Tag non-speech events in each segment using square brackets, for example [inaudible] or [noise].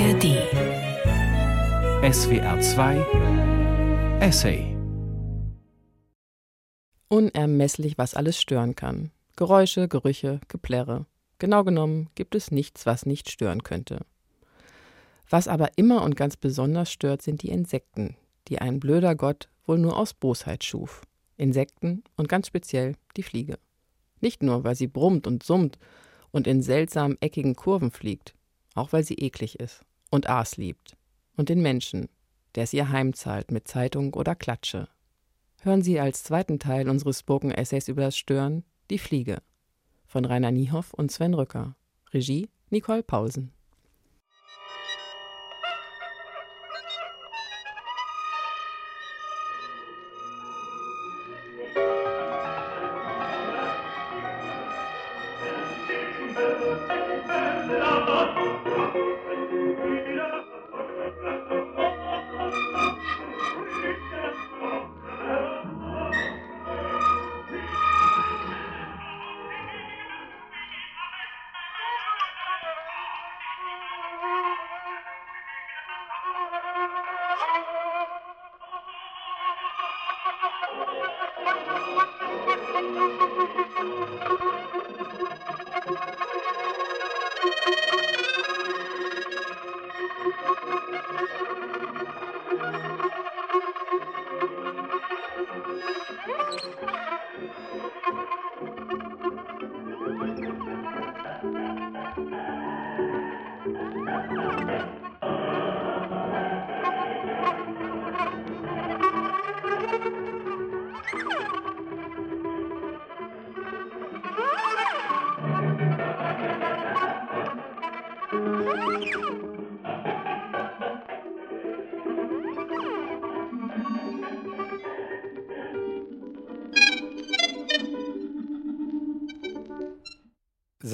ARD SWR 2 Essay Unermesslich, was alles stören kann. Geräusche, Gerüche, Geplärre. Genau genommen gibt es nichts, was nicht stören könnte. Was aber immer und ganz besonders stört, sind die Insekten, die ein blöder Gott wohl nur aus Bosheit schuf. Insekten und ganz speziell die Fliege. Nicht nur, weil sie brummt und summt und in seltsamen eckigen Kurven fliegt, auch weil sie eklig ist und Aas liebt. Und den Menschen, der es ihr heimzahlt mit Zeitung oder Klatsche. Hören Sie als zweiten Teil unseres Spoken-Essays über das Stören Die Fliege von Rainer Niehoff und Sven Rücker. Regie Nicole Pausen.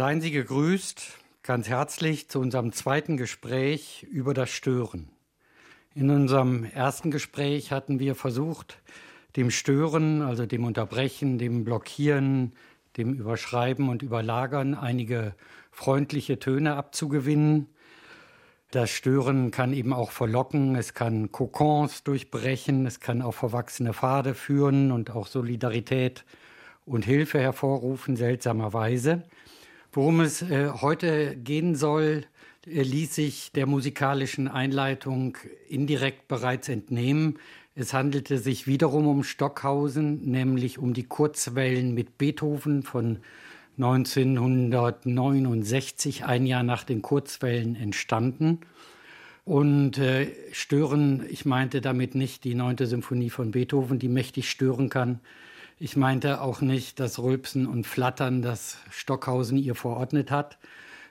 Seien Sie gegrüßt, ganz herzlich zu unserem zweiten Gespräch über das Stören. In unserem ersten Gespräch hatten wir versucht, dem Stören, also dem Unterbrechen, dem Blockieren, dem Überschreiben und Überlagern einige freundliche Töne abzugewinnen. Das Stören kann eben auch verlocken, es kann Kokons durchbrechen, es kann auf verwachsene Pfade führen und auch Solidarität und Hilfe hervorrufen, seltsamerweise. Worum es äh, heute gehen soll, äh, ließ sich der musikalischen Einleitung indirekt bereits entnehmen. Es handelte sich wiederum um Stockhausen, nämlich um die Kurzwellen mit Beethoven von 1969, ein Jahr nach den Kurzwellen entstanden. Und äh, stören, ich meinte damit nicht die neunte Symphonie von Beethoven, die mächtig stören kann, ich meinte auch nicht das Rülpsen und Flattern, das Stockhausen ihr verordnet hat,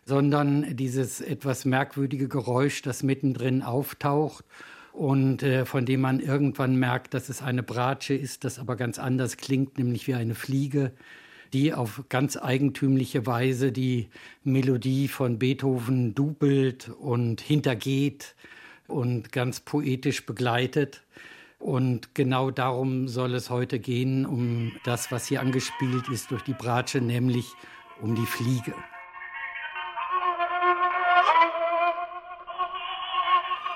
sondern dieses etwas merkwürdige Geräusch, das mittendrin auftaucht und äh, von dem man irgendwann merkt, dass es eine Bratsche ist, das aber ganz anders klingt, nämlich wie eine Fliege, die auf ganz eigentümliche Weise die Melodie von Beethoven dubelt und hintergeht und ganz poetisch begleitet. Und genau darum soll es heute gehen, um das, was hier angespielt ist durch die Bratsche, nämlich um die Fliege.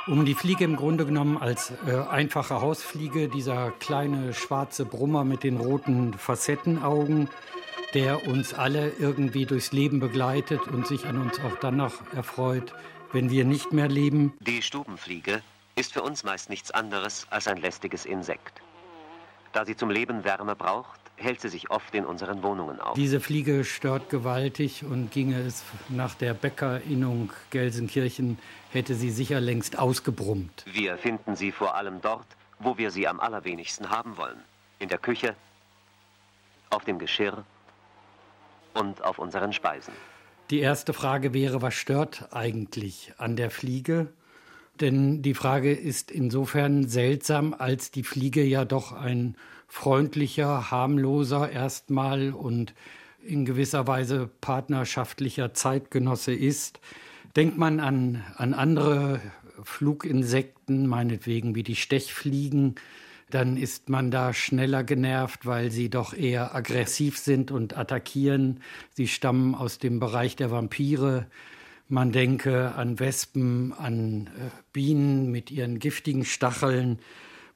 Um die Fliege im Grunde genommen als äh, einfache Hausfliege, dieser kleine schwarze Brummer mit den roten Facettenaugen, der uns alle irgendwie durchs Leben begleitet und sich an uns auch dann noch erfreut, wenn wir nicht mehr leben. Die Stubenfliege ist für uns meist nichts anderes als ein lästiges Insekt. Da sie zum Leben Wärme braucht, hält sie sich oft in unseren Wohnungen auf. Diese Fliege stört gewaltig und ginge es nach der Bäckerinnung Gelsenkirchen, hätte sie sicher längst ausgebrummt. Wir finden sie vor allem dort, wo wir sie am allerwenigsten haben wollen. In der Küche, auf dem Geschirr und auf unseren Speisen. Die erste Frage wäre, was stört eigentlich an der Fliege? Denn die Frage ist insofern seltsam, als die Fliege ja doch ein freundlicher, harmloser erstmal und in gewisser Weise partnerschaftlicher Zeitgenosse ist. Denkt man an, an andere Fluginsekten, meinetwegen wie die Stechfliegen, dann ist man da schneller genervt, weil sie doch eher aggressiv sind und attackieren. Sie stammen aus dem Bereich der Vampire. Man denke an Wespen, an äh, Bienen mit ihren giftigen Stacheln.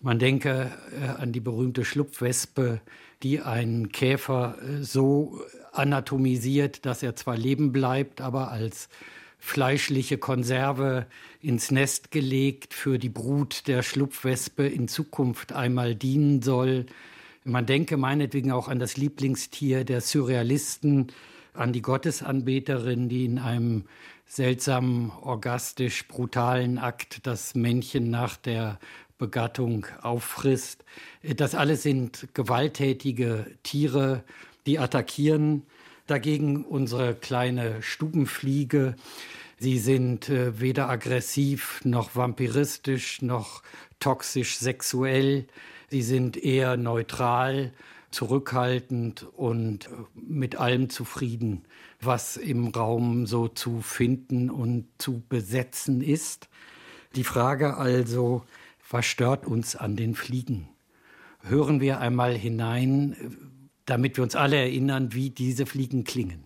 Man denke äh, an die berühmte Schlupfwespe, die einen Käfer äh, so anatomisiert, dass er zwar leben bleibt, aber als fleischliche Konserve ins Nest gelegt für die Brut der Schlupfwespe in Zukunft einmal dienen soll. Man denke meinetwegen auch an das Lieblingstier der Surrealisten, an die Gottesanbeterin, die in einem seltsamen, orgastisch brutalen Akt das Männchen nach der Begattung auffrisst. Das alles sind gewalttätige Tiere, die attackieren dagegen unsere kleine Stubenfliege. Sie sind äh, weder aggressiv noch vampiristisch noch toxisch sexuell. Sie sind eher neutral, zurückhaltend und äh, mit allem zufrieden, was im Raum so zu finden und zu besetzen ist. Die Frage also, was stört uns an den Fliegen? Hören wir einmal hinein, damit wir uns alle erinnern, wie diese Fliegen klingen.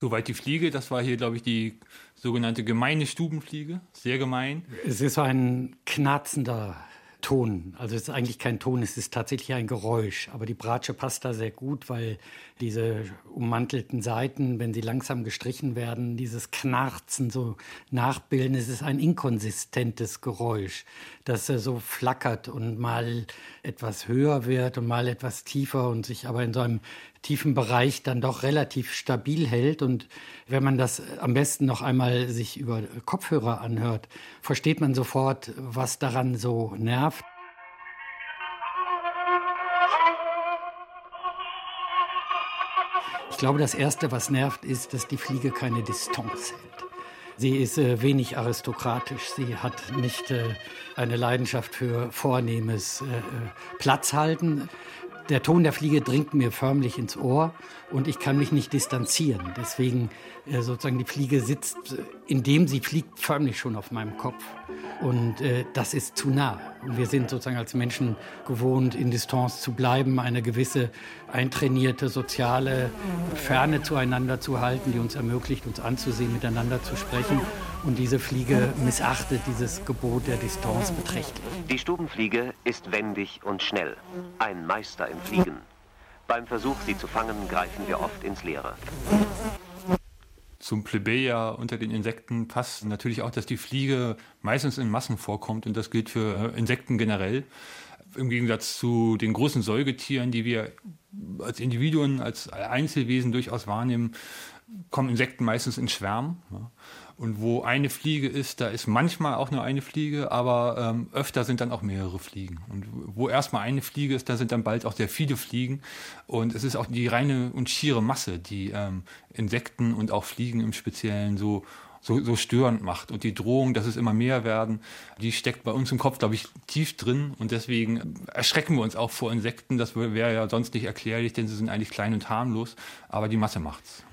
Soweit die Fliege, das war hier, glaube ich, die sogenannte gemeine Stubenfliege. Sehr gemein. Es ist ein knarzender Ton. Also es ist eigentlich kein Ton, es ist tatsächlich ein Geräusch. Aber die Bratsche passt da sehr gut, weil diese ummantelten Seiten, wenn sie langsam gestrichen werden, dieses Knarzen so nachbilden. Es ist ein inkonsistentes Geräusch, das so flackert und mal etwas höher wird und mal etwas tiefer und sich aber in so einem tiefen Bereich dann doch relativ stabil hält. Und wenn man das am besten noch einmal sich über Kopfhörer anhört, versteht man sofort, was daran so nervt. Ich glaube, das Erste, was nervt, ist, dass die Fliege keine Distanz hält. Sie ist äh, wenig aristokratisch. Sie hat nicht äh, eine Leidenschaft für vornehmes äh, äh Platzhalten der Ton der Fliege dringt mir förmlich ins Ohr und ich kann mich nicht distanzieren. Deswegen äh, sozusagen die Fliege sitzt, äh, indem sie fliegt, förmlich schon auf meinem Kopf. Und äh, das ist zu nah. Und wir sind sozusagen als Menschen gewohnt, in Distanz zu bleiben, eine gewisse eintrainierte soziale Ferne zueinander zu halten, die uns ermöglicht, uns anzusehen, miteinander zu sprechen. Und diese Fliege missachtet dieses Gebot der Distanz beträchtlich. Die Stubenfliege ist wendig und schnell. Ein Meister im Fliegen. Beim Versuch, sie zu fangen, greifen wir oft ins Leere. Zum Plebejer unter den Insekten passt natürlich auch, dass die Fliege meistens in Massen vorkommt und das gilt für äh, Insekten generell. Im Gegensatz zu den großen Säugetieren, die wir als Individuen, als Einzelwesen durchaus wahrnehmen, kommen Insekten meistens in Schwärmen. Und wo eine Fliege ist, da ist manchmal auch nur eine Fliege, aber ähm, öfter sind dann auch mehrere Fliegen. Und wo erstmal eine Fliege ist, da sind dann bald auch sehr viele Fliegen. Und es ist auch die reine und schiere Masse, die ähm, Insekten und auch Fliegen im Speziellen so so, so störend macht. Und die Drohung, dass es immer mehr werden, die steckt bei uns im Kopf, glaube ich, tief drin. Und deswegen erschrecken wir uns auch vor Insekten. Das wäre ja sonst nicht erklärlich, denn sie sind eigentlich klein und harmlos. Aber die Masse macht's.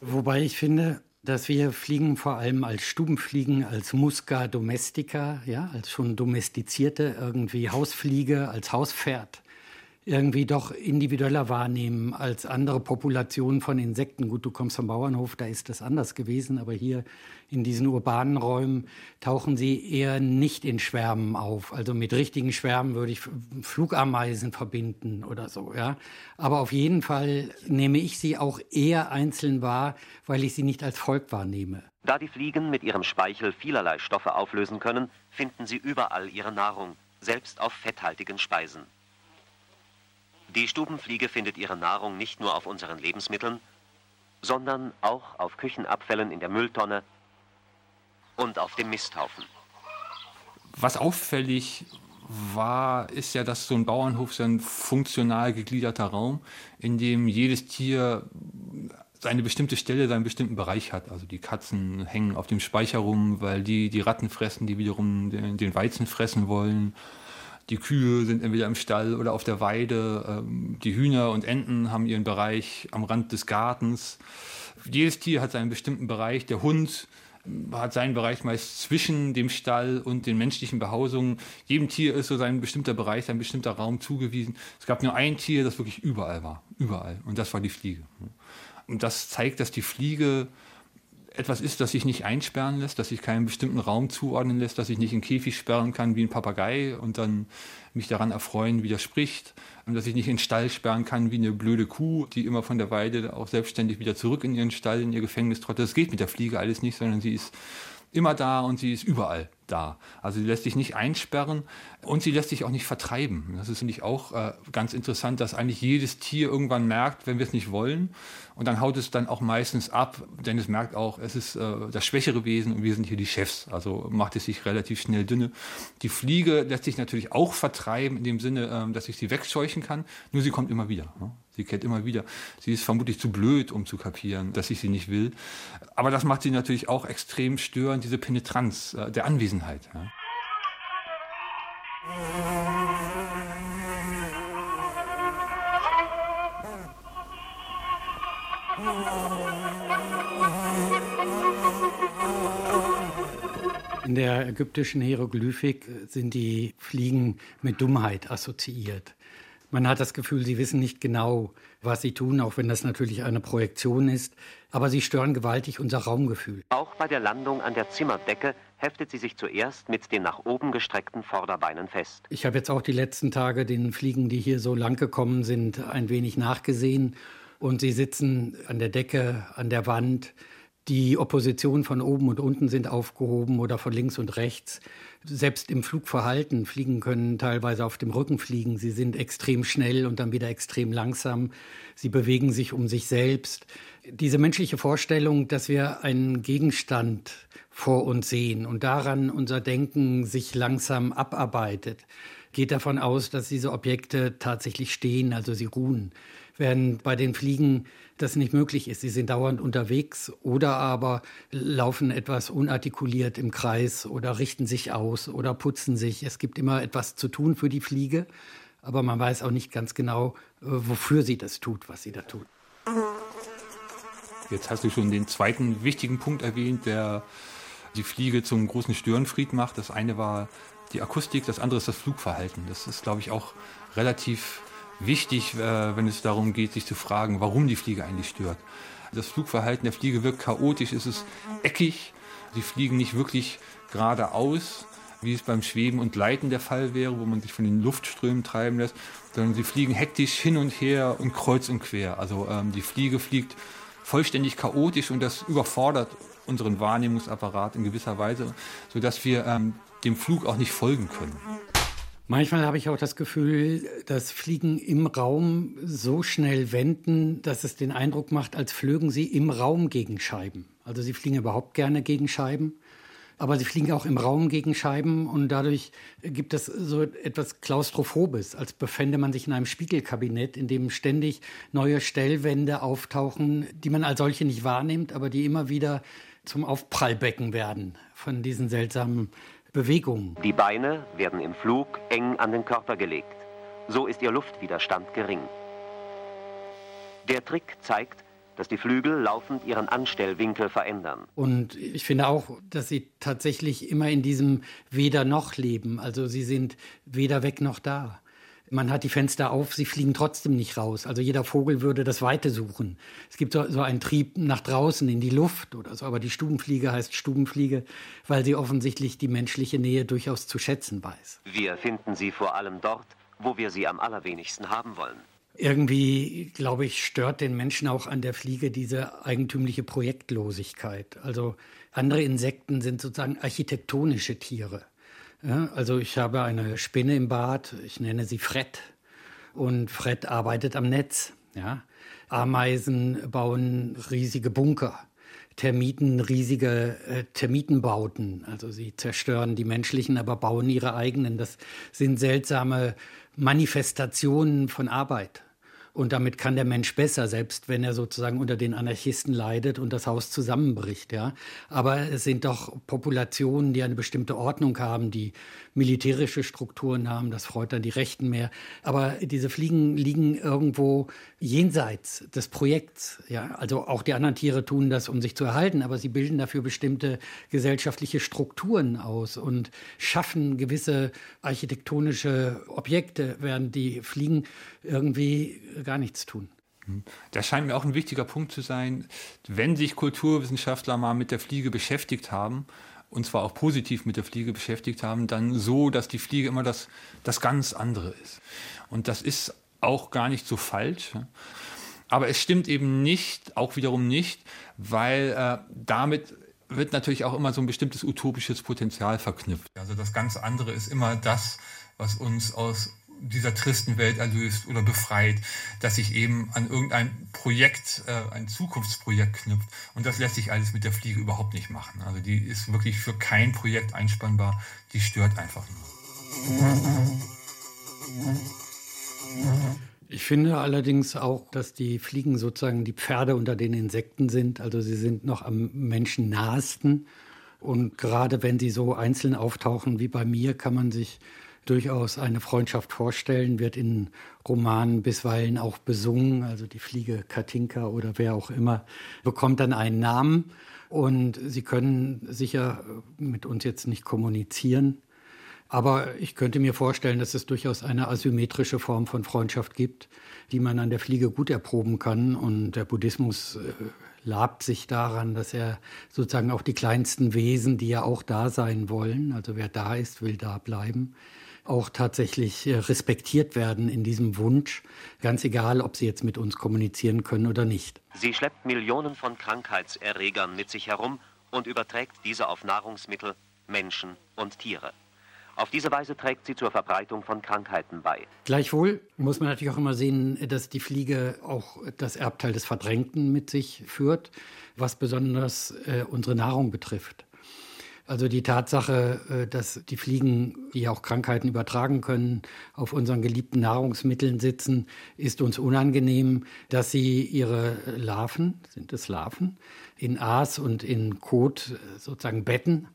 Wobei ich finde, dass wir Fliegen vor allem als Stubenfliegen, als Musca domestica, ja, als schon domestizierte irgendwie Hausfliege, als Hauspferd irgendwie doch individueller wahrnehmen als andere Populationen von Insekten. Gut, du kommst vom Bauernhof, da ist das anders gewesen, aber hier in diesen urbanen Räumen tauchen sie eher nicht in Schwärmen auf. Also mit richtigen Schwärmen würde ich Flugameisen verbinden oder so, ja. Aber auf jeden Fall nehme ich sie auch eher einzeln wahr, weil ich sie nicht als Volk wahrnehme. Da die Fliegen mit ihrem Speichel vielerlei Stoffe auflösen können, finden sie überall ihre Nahrung, selbst auf fetthaltigen Speisen. Die Stubenfliege findet ihre Nahrung nicht nur auf unseren Lebensmitteln, sondern auch auf Küchenabfällen in der Mülltonne und auf dem Misthaufen. Was auffällig war, ist ja, dass so ein Bauernhof so ein funktional gegliederter Raum, in dem jedes Tier seine bestimmte Stelle, seinen bestimmten Bereich hat. Also die Katzen hängen auf dem Speicher rum, weil die die Ratten fressen, die wiederum den, den Weizen fressen wollen. Die Kühe sind entweder im Stall oder auf der Weide. Ähm, die Hühner und Enten haben ihren Bereich am Rand des Gartens. Jedes Tier hat seinen bestimmten Bereich. Der Hund hat seinen Bereich meist zwischen dem Stall und den menschlichen Behausungen. Jedem Tier ist so sein bestimmter Bereich, sein bestimmter Raum zugewiesen. Es gab nur ein Tier, das wirklich überall war. Überall. Und das war die Fliege. Und das zeigt, dass die Fliege etwas ist, das sich nicht einsperren lässt, dass sich keinen bestimmten Raum zuordnen lässt, dass ich nicht in Käfig sperren kann wie ein Papagei und dann mich daran erfreuen, wie der spricht, und dass ich nicht in den Stall sperren kann wie eine blöde Kuh, die immer von der Weide auch selbstständig wieder zurück in ihren Stall, in ihr Gefängnis trottet. Das geht mit der Fliege alles nicht, sondern sie ist immer da und sie ist überall da. Also sie lässt sich nicht einsperren und sie lässt sich auch nicht vertreiben. Das ist nämlich auch äh, ganz interessant, dass eigentlich jedes Tier irgendwann merkt, wenn wir es nicht wollen. Und dann haut es dann auch meistens ab, denn es merkt auch, es ist äh, das schwächere Wesen und wir sind hier die Chefs. Also macht es sich relativ schnell dünne. Die Fliege lässt sich natürlich auch vertreiben in dem Sinne, äh, dass ich sie wegscheuchen kann. Nur sie kommt immer wieder. Ne? Sie kehrt immer wieder. Sie ist vermutlich zu blöd, um zu kapieren, dass ich sie nicht will. Aber das macht sie natürlich auch extrem störend, diese Penetranz äh, der Anwesenheit. Ja. In der ägyptischen Hieroglyphik sind die Fliegen mit Dummheit assoziiert. Man hat das Gefühl, sie wissen nicht genau, was sie tun, auch wenn das natürlich eine Projektion ist. Aber sie stören gewaltig unser Raumgefühl. Auch bei der Landung an der Zimmerdecke heftet sie sich zuerst mit den nach oben gestreckten Vorderbeinen fest. Ich habe jetzt auch die letzten Tage den Fliegen, die hier so lang gekommen sind, ein wenig nachgesehen. Und sie sitzen an der Decke, an der Wand. Die Opposition von oben und unten sind aufgehoben oder von links und rechts selbst im Flugverhalten, Fliegen können teilweise auf dem Rücken fliegen. Sie sind extrem schnell und dann wieder extrem langsam. Sie bewegen sich um sich selbst. Diese menschliche Vorstellung, dass wir einen Gegenstand vor uns sehen und daran unser Denken sich langsam abarbeitet, geht davon aus, dass diese Objekte tatsächlich stehen, also sie ruhen während bei den Fliegen das nicht möglich ist. Sie sind dauernd unterwegs oder aber laufen etwas unartikuliert im Kreis oder richten sich aus oder putzen sich. Es gibt immer etwas zu tun für die Fliege, aber man weiß auch nicht ganz genau, äh, wofür sie das tut, was sie da tut. Jetzt hast du schon den zweiten wichtigen Punkt erwähnt, der die Fliege zum großen Störenfried macht. Das eine war die Akustik, das andere ist das Flugverhalten. Das ist, glaube ich, auch relativ wichtig, äh, wenn es darum geht, sich zu fragen, warum die Fliege eigentlich stört. Das Flugverhalten der Fliege wirkt chaotisch, es ist eckig, sie fliegen nicht wirklich geradeaus, wie es beim Schweben und Leiten der Fall wäre, wo man sich von den Luftströmen treiben lässt, sondern sie fliegen hektisch hin und her und kreuz und quer. Also ähm, die Fliege fliegt vollständig chaotisch und das überfordert unseren Wahrnehmungsapparat in gewisser Weise, sodass wir ähm, dem Flug auch nicht folgen können. Manchmal habe ich auch das Gefühl, dass Fliegen im Raum so schnell wenden, dass es den Eindruck macht, als flögen sie im Raum gegen Scheiben. Also sie fliegen überhaupt gerne gegen Scheiben, aber sie fliegen auch im Raum gegen Scheiben und dadurch gibt es so etwas Klaustrophobes, als befände man sich in einem Spiegelkabinett, in dem ständig neue Stellwände auftauchen, die man als solche nicht wahrnimmt, aber die immer wieder zum Aufprallbecken werden von diesen seltsamen Bewegung. Die Beine werden im Flug eng an den Körper gelegt. So ist ihr Luftwiderstand gering. Der Trick zeigt, dass die Flügel laufend ihren Anstellwinkel verändern. Und ich finde auch, dass sie tatsächlich immer in diesem Weder noch leben. Also sie sind weder weg noch da man hat die Fenster auf, sie fliegen trotzdem nicht raus. Also jeder Vogel würde das Weite suchen. Es gibt so, so einen Trieb nach draußen in die Luft oder so, aber die Stubenfliege heißt Stubenfliege, weil sie offensichtlich die menschliche Nähe durchaus zu schätzen weiß. Wir finden sie vor allem dort, wo wir sie am allerwenigsten haben wollen. Irgendwie, glaube ich, stört den Menschen auch an der Fliege diese eigentümliche Projektlosigkeit. Also andere Insekten sind sozusagen architektonische Tiere. Ja, also ich habe eine Spinne im Bad, ich nenne sie Fred. Und Fred arbeitet am Netz. Ja. Ameisen bauen riesige Bunker. Termiten riesige äh, Termitenbauten. Also sie zerstören die menschlichen, aber bauen ihre eigenen. Das sind seltsame Manifestationen von Arbeit. Und damit kann der Mensch besser, selbst wenn er sozusagen unter den Anarchisten leidet und das Haus zusammenbricht. Ja. Aber es sind doch Populationen, die eine bestimmte Ordnung haben, die militärische Strukturen haben. Das freut dann die Rechten mehr. Aber diese Fliegen liegen irgendwo jenseits des Projekts. Ja. Also auch die anderen Tiere tun das, um sich zu erhalten, aber sie bilden dafür bestimmte gesellschaftliche Strukturen aus und schaffen gewisse architektonische Objekte, während die Fliegen irgendwie gar nichts tun. Das scheint mir auch ein wichtiger Punkt zu sein, wenn sich Kulturwissenschaftler mal mit der Fliege beschäftigt haben, und zwar auch positiv mit der Fliege beschäftigt haben, dann so, dass die Fliege immer das, das ganz andere ist. Und das ist auch gar nicht so falsch. Aber es stimmt eben nicht, auch wiederum nicht, weil äh, damit wird natürlich auch immer so ein bestimmtes utopisches Potenzial verknüpft. Also das ganz andere ist immer das, was uns aus dieser tristen Welt erlöst oder befreit, dass sich eben an irgendein Projekt, äh, ein Zukunftsprojekt knüpft. Und das lässt sich alles mit der Fliege überhaupt nicht machen. Also die ist wirklich für kein Projekt einspannbar, die stört einfach nur. Ich finde allerdings auch, dass die Fliegen sozusagen die Pferde unter den Insekten sind. Also sie sind noch am Menschen nahesten. Und gerade wenn sie so einzeln auftauchen wie bei mir, kann man sich durchaus eine Freundschaft vorstellen, wird in Romanen bisweilen auch besungen. Also die Fliege Katinka oder wer auch immer bekommt dann einen Namen. Und sie können sicher mit uns jetzt nicht kommunizieren. Aber ich könnte mir vorstellen, dass es durchaus eine asymmetrische Form von Freundschaft gibt, die man an der Fliege gut erproben kann. Und der Buddhismus äh, labt sich daran, dass er sozusagen auch die kleinsten Wesen, die ja auch da sein wollen, also wer da ist, will da bleiben, auch tatsächlich äh, respektiert werden in diesem Wunsch, ganz egal, ob sie jetzt mit uns kommunizieren können oder nicht. Sie schleppt Millionen von Krankheitserregern mit sich herum und überträgt diese auf Nahrungsmittel, Menschen und Tiere. Auf diese Weise trägt sie zur Verbreitung von Krankheiten bei. Gleichwohl muss man natürlich auch immer sehen, dass die Fliege auch das Erbteil des Verdrängten mit sich führt, was besonders äh, unsere Nahrung betrifft. Also die Tatsache, äh, dass die Fliegen, die auch Krankheiten übertragen können, auf unseren geliebten Nahrungsmitteln sitzen, ist uns unangenehm, dass sie ihre Larven, sind es Larven, in Aas und in Kot äh, sozusagen betten,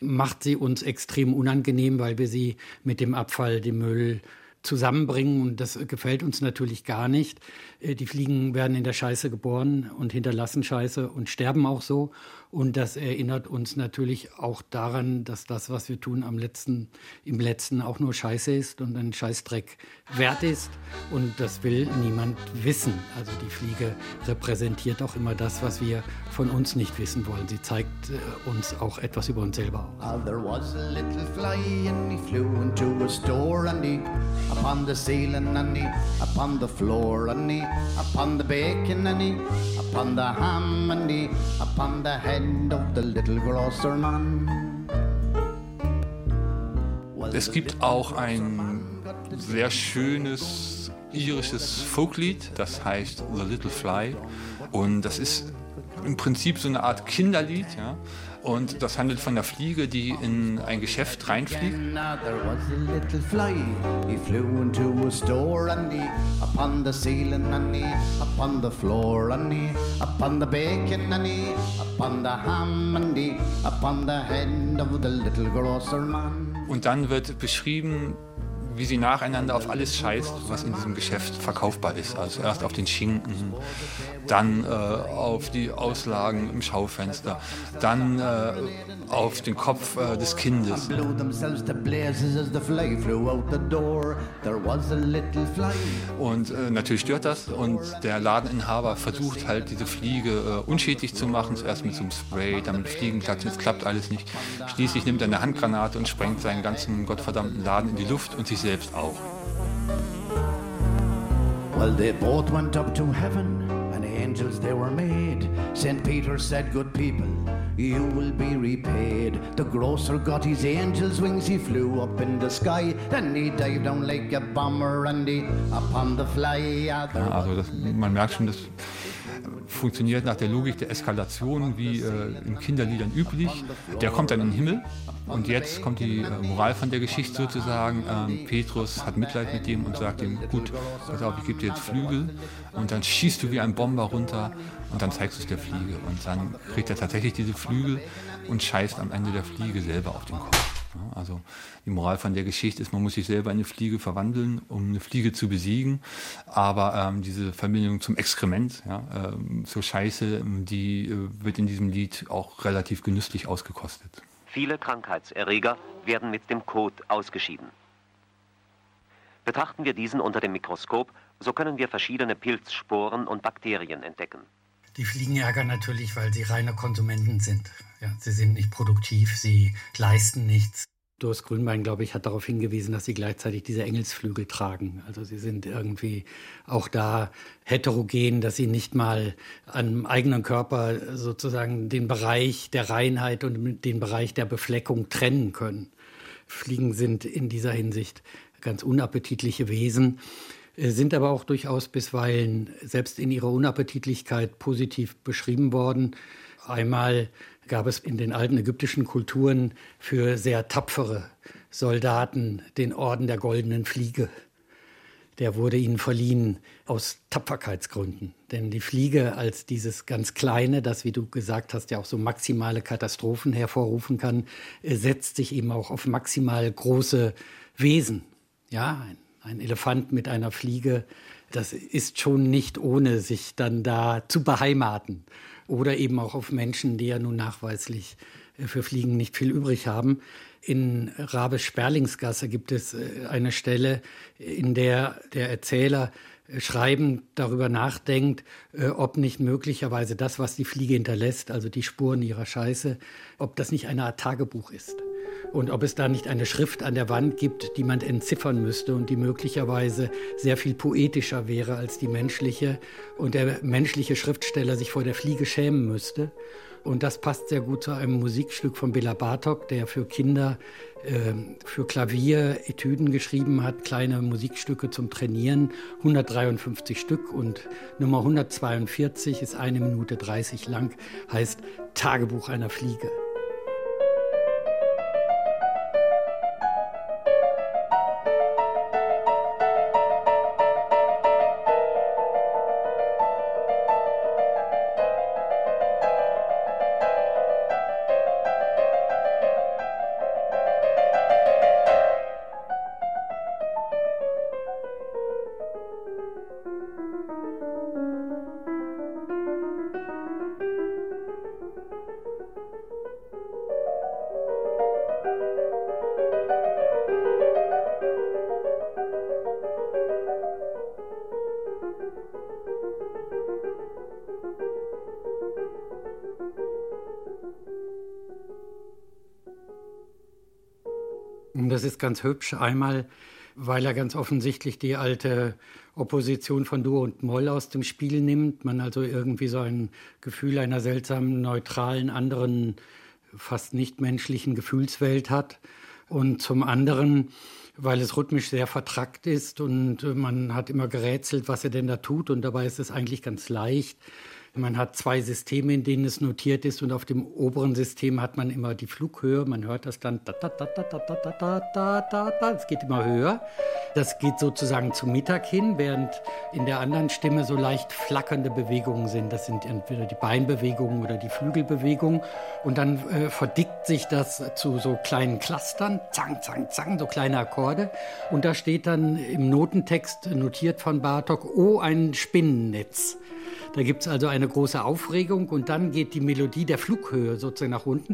macht sie uns extrem unangenehm, weil wir sie mit dem Abfall, dem Müll zusammenbringen und das gefällt uns natürlich gar nicht. Äh, die Fliegen werden in der Scheiße geboren und hinterlassen Scheiße und sterben auch so. Und das erinnert uns natürlich auch daran, dass das, was wir tun, am letzten, im letzten auch nur Scheiße ist und ein Scheißdreck wert ist. Und das will niemand wissen. Also die Fliege repräsentiert auch immer das, was wir von uns nicht wissen wollen. Sie zeigt äh, uns auch etwas über uns selber aus. Uh, there was a little fly and he flew into a store and he upon the ceiling and he upon the floor and he upon the bacon and he upon the ham and he upon the head es gibt auch ein sehr schönes irisches Folklied, das heißt The Little Fly. Und das ist im Prinzip so eine Art Kinderlied. Ja? Und das handelt von der Fliege, die in ein Geschäft reinfliegt. Und dann wird beschrieben, wie sie nacheinander auf alles scheißt, was in diesem Geschäft verkaufbar ist. Also erst auf den Schinken, dann äh, auf die Auslagen im Schaufenster, dann äh, auf den Kopf äh, des Kindes. Und äh, natürlich stört das und der Ladeninhaber versucht halt diese Fliege äh, unschädlich zu machen, zuerst mit so einem Spray, damit Fliegen klappt, es klappt alles nicht. Schließlich nimmt er eine Handgranate und sprengt seinen ganzen gottverdammten Laden in die Luft und sich selbst auch. Well, they both went up to heaven, and angels they were made. St. Peter said, Good people, you will be repaid. The grocer got his angel's wings, he flew up in the sky. Then he dived down like a bomber and he upon the fly. Ja, also das, man merkt schon, funktioniert nach der Logik der Eskalation wie äh, in Kinderliedern üblich. Der kommt dann in den Himmel und jetzt kommt die äh, Moral von der Geschichte sozusagen. Ähm, Petrus hat Mitleid mit ihm und sagt ihm, gut, pass auf, ich gebe dir jetzt Flügel und dann schießt du wie ein Bomber runter und dann zeigst du es der Fliege und dann kriegt er tatsächlich diese Flügel und scheißt am Ende der Fliege selber auf den Kopf. Also die Moral von der Geschichte ist, man muss sich selber in eine Fliege verwandeln, um eine Fliege zu besiegen. Aber ähm, diese Verbindung zum Exkrement, ja, ähm, zur Scheiße, die äh, wird in diesem Lied auch relativ genüsslich ausgekostet. Viele Krankheitserreger werden mit dem Kot ausgeschieden. Betrachten wir diesen unter dem Mikroskop, so können wir verschiedene Pilzsporen und Bakterien entdecken. Die Fliegen ärgern natürlich, weil sie reine Konsumenten sind. Ja, sie sind nicht produktiv, sie leisten nichts. Doris Grünbein, glaube ich, hat darauf hingewiesen, dass sie gleichzeitig diese Engelsflügel tragen. Also sie sind irgendwie auch da heterogen, dass sie nicht mal am eigenen Körper sozusagen den Bereich der Reinheit und den Bereich der Befleckung trennen können. Fliegen sind in dieser Hinsicht ganz unappetitliche Wesen. Äh, sind aber auch durchaus bisweilen selbst in ihrer Unappetitlichkeit positiv beschrieben worden. Einmal gab es in den alten ägyptischen Kulturen für sehr tapfere Soldaten den Orden der goldenen Fliege. Der wurde ihnen verliehen aus Tapferkeitsgründen. Denn die Fliege als dieses ganz kleine, das, wie du gesagt hast, ja auch so maximale Katastrophen hervorrufen kann, äh, setzt sich eben auch auf maximal große Wesen. Ja, ein ein Elefant mit einer Fliege, das ist schon nicht ohne sich dann da zu beheimaten. Oder eben auch auf Menschen, die ja nun nachweislich äh, für Fliegen nicht viel übrig haben. In Rabe-Sperlingsgasse gibt es äh, eine Stelle, in der der Erzähler äh, schreibend darüber nachdenkt, ob nicht möglicherweise das, was die Fliege hinterlässt, also die Spuren ihrer Scheiße, ob das nicht eine Art Tagebuch ist und ob es da nicht eine Schrift an der Wand gibt, die man entziffern müsste und die möglicherweise sehr viel poetischer wäre als die menschliche und der menschliche Schriftsteller sich vor der Fliege schämen müsste. Und das passt sehr gut zu einem Musikstück von Bela Bartok, der für Kinder äh, für Klavier Etüden geschrieben hat, kleine Musikstücke zum Trainieren, 153 Stück und Nummer 142 ist eine Minute 30 lang, heißt Tagebuch einer Fliege. Ist ganz hübsch. Einmal, weil er ganz offensichtlich die alte Opposition von Dur und Moll aus dem Spiel nimmt. Man also irgendwie so ein Gefühl einer seltsamen, neutralen, anderen, fast nichtmenschlichen Gefühlswelt hat. Und zum anderen, weil es rhythmisch sehr vertrackt ist und man hat immer gerätselt, was er denn da tut. Und dabei ist es eigentlich ganz leicht. Man hat zwei Systeme, in denen es notiert ist und auf dem oberen System hat man immer die Flughöhe. Man hört das dann. Es geht immer höher. Das geht sozusagen zum Mittag hin, während in der anderen Stimme so leicht flackernde Bewegungen sind. Das sind entweder die Beinbewegungen oder die Flügelbewegungen. Und dann äh, verdickt sich das zu so kleinen Clustern. Zang, zang, zang, so kleine Akkorde. Und da steht dann im Notentext notiert von Bartok, oh, ein Spinnennetz. Da gibt es also eine große Aufregung und dann geht die Melodie der Flughöhe sozusagen nach unten.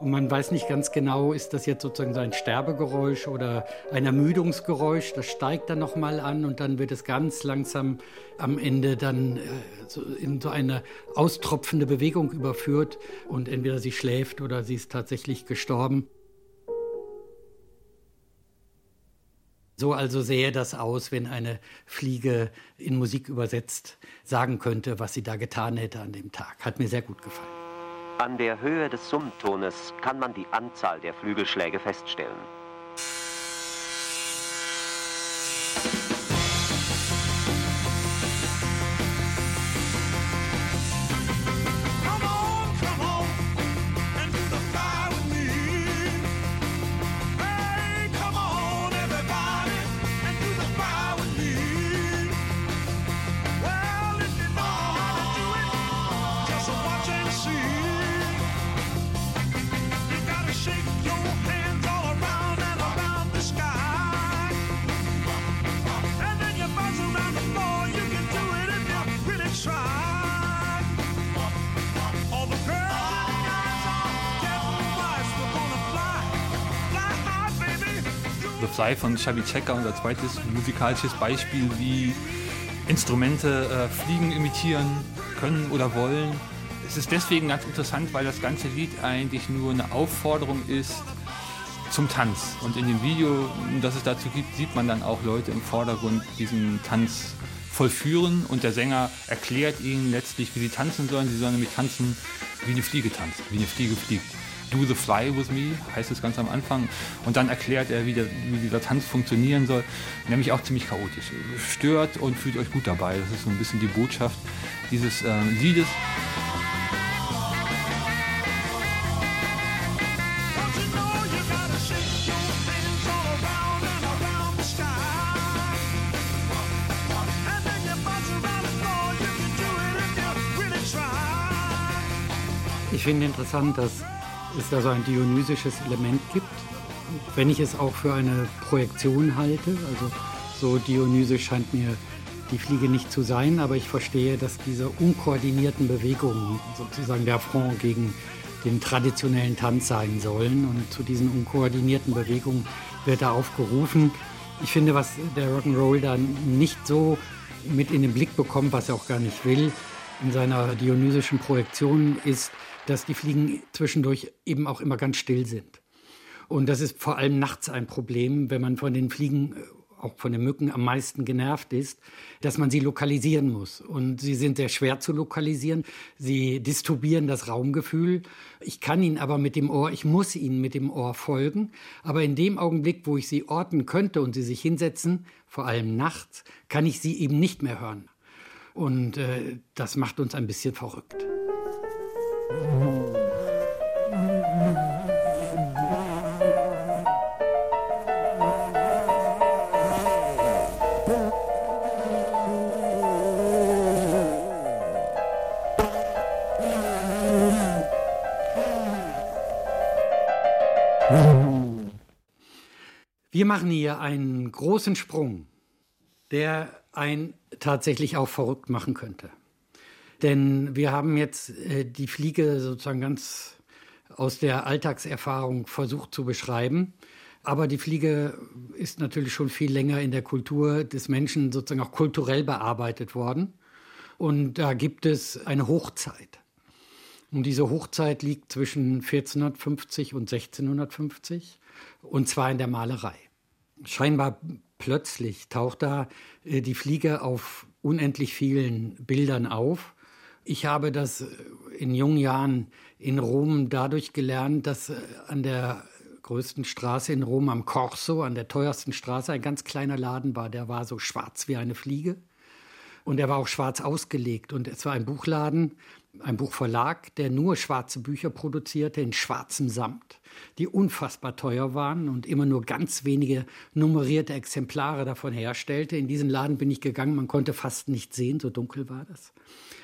Und man weiß nicht ganz genau, ist das jetzt sozusagen so ein Sterbegeräusch oder ein Ermüdungsgeräusch. Das steigt dann nochmal an und dann wird es ganz langsam am Ende dann äh, in so eine austropfende Bewegung überführt und entweder sie schläft oder sie ist tatsächlich gestorben. So also sähe das aus, wenn eine Fliege in Musik übersetzt sagen könnte, was sie da getan hätte an dem Tag. Hat mir sehr gut gefallen. An der Höhe des Summtones kann man die Anzahl der Flügelschläge feststellen. Fly von Chubby Checker, unser zweites musikalisches Beispiel, wie Instrumente äh, Fliegen imitieren können oder wollen. Es ist deswegen ganz interessant, weil das ganze Lied eigentlich nur eine Aufforderung ist zum Tanz. Und in dem Video, das es dazu gibt, sieht man dann auch Leute im Vordergrund diesen Tanz vollführen und der Sänger erklärt ihnen letztlich, wie sie tanzen sollen. Sie sollen nämlich tanzen, wie eine Fliege tanzt, wie eine Fliege fliegt. Do the Fly with Me, heißt es ganz am Anfang. Und dann erklärt er, wie, der, wie dieser Tanz funktionieren soll. Nämlich auch ziemlich chaotisch. Stört und fühlt euch gut dabei. Das ist so ein bisschen die Botschaft dieses äh, Liedes. Ich finde interessant, dass es da so ein dionysisches Element gibt, wenn ich es auch für eine Projektion halte. Also so dionysisch scheint mir die Fliege nicht zu sein, aber ich verstehe, dass diese unkoordinierten Bewegungen sozusagen der Front gegen den traditionellen Tanz sein sollen. Und zu diesen unkoordinierten Bewegungen wird er aufgerufen. Ich finde, was der Rock'n'Roll dann nicht so mit in den Blick bekommt, was er auch gar nicht will, in seiner dionysischen Projektion ist, dass die Fliegen zwischendurch eben auch immer ganz still sind. Und das ist vor allem nachts ein Problem, wenn man von den Fliegen, äh, auch von den Mücken am meisten genervt ist, dass man sie lokalisieren muss. Und sie sind sehr schwer zu lokalisieren. Sie disturbieren das Raumgefühl. Ich kann ihnen aber mit dem Ohr, ich muss ihnen mit dem Ohr folgen. Aber in dem Augenblick, wo ich sie orten könnte und sie sich hinsetzen, vor allem nachts, kann ich sie eben nicht mehr hören. Und äh, das macht uns ein bisschen verrückt. Wir machen hier einen großen Sprung, der ein tatsächlich auch verrückt machen könnte. Denn wir haben jetzt äh, die Fliege sozusagen ganz aus der Alltagserfahrung versucht zu beschreiben. Aber die Fliege ist natürlich schon viel länger in der Kultur des Menschen sozusagen auch kulturell bearbeitet worden. Und da gibt es eine Hochzeit. Und diese Hochzeit liegt zwischen 1450 und 1650, und zwar in der Malerei. Scheinbar plötzlich taucht da äh, die Fliege auf unendlich vielen Bildern auf. Ich habe das äh, in jungen Jahren in Rom dadurch gelernt, dass äh, an der größten Straße in Rom am Corso, an der teuersten Straße, ein ganz kleiner Laden war. Der war so schwarz wie eine Fliege. Und er war auch schwarz ausgelegt. Und es war ein Buchladen, ein Buchverlag, der nur schwarze Bücher produzierte in schwarzem Samt, die unfassbar teuer waren und immer nur ganz wenige nummerierte Exemplare davon herstellte. In diesen Laden bin ich gegangen, man konnte fast nicht sehen, so dunkel war das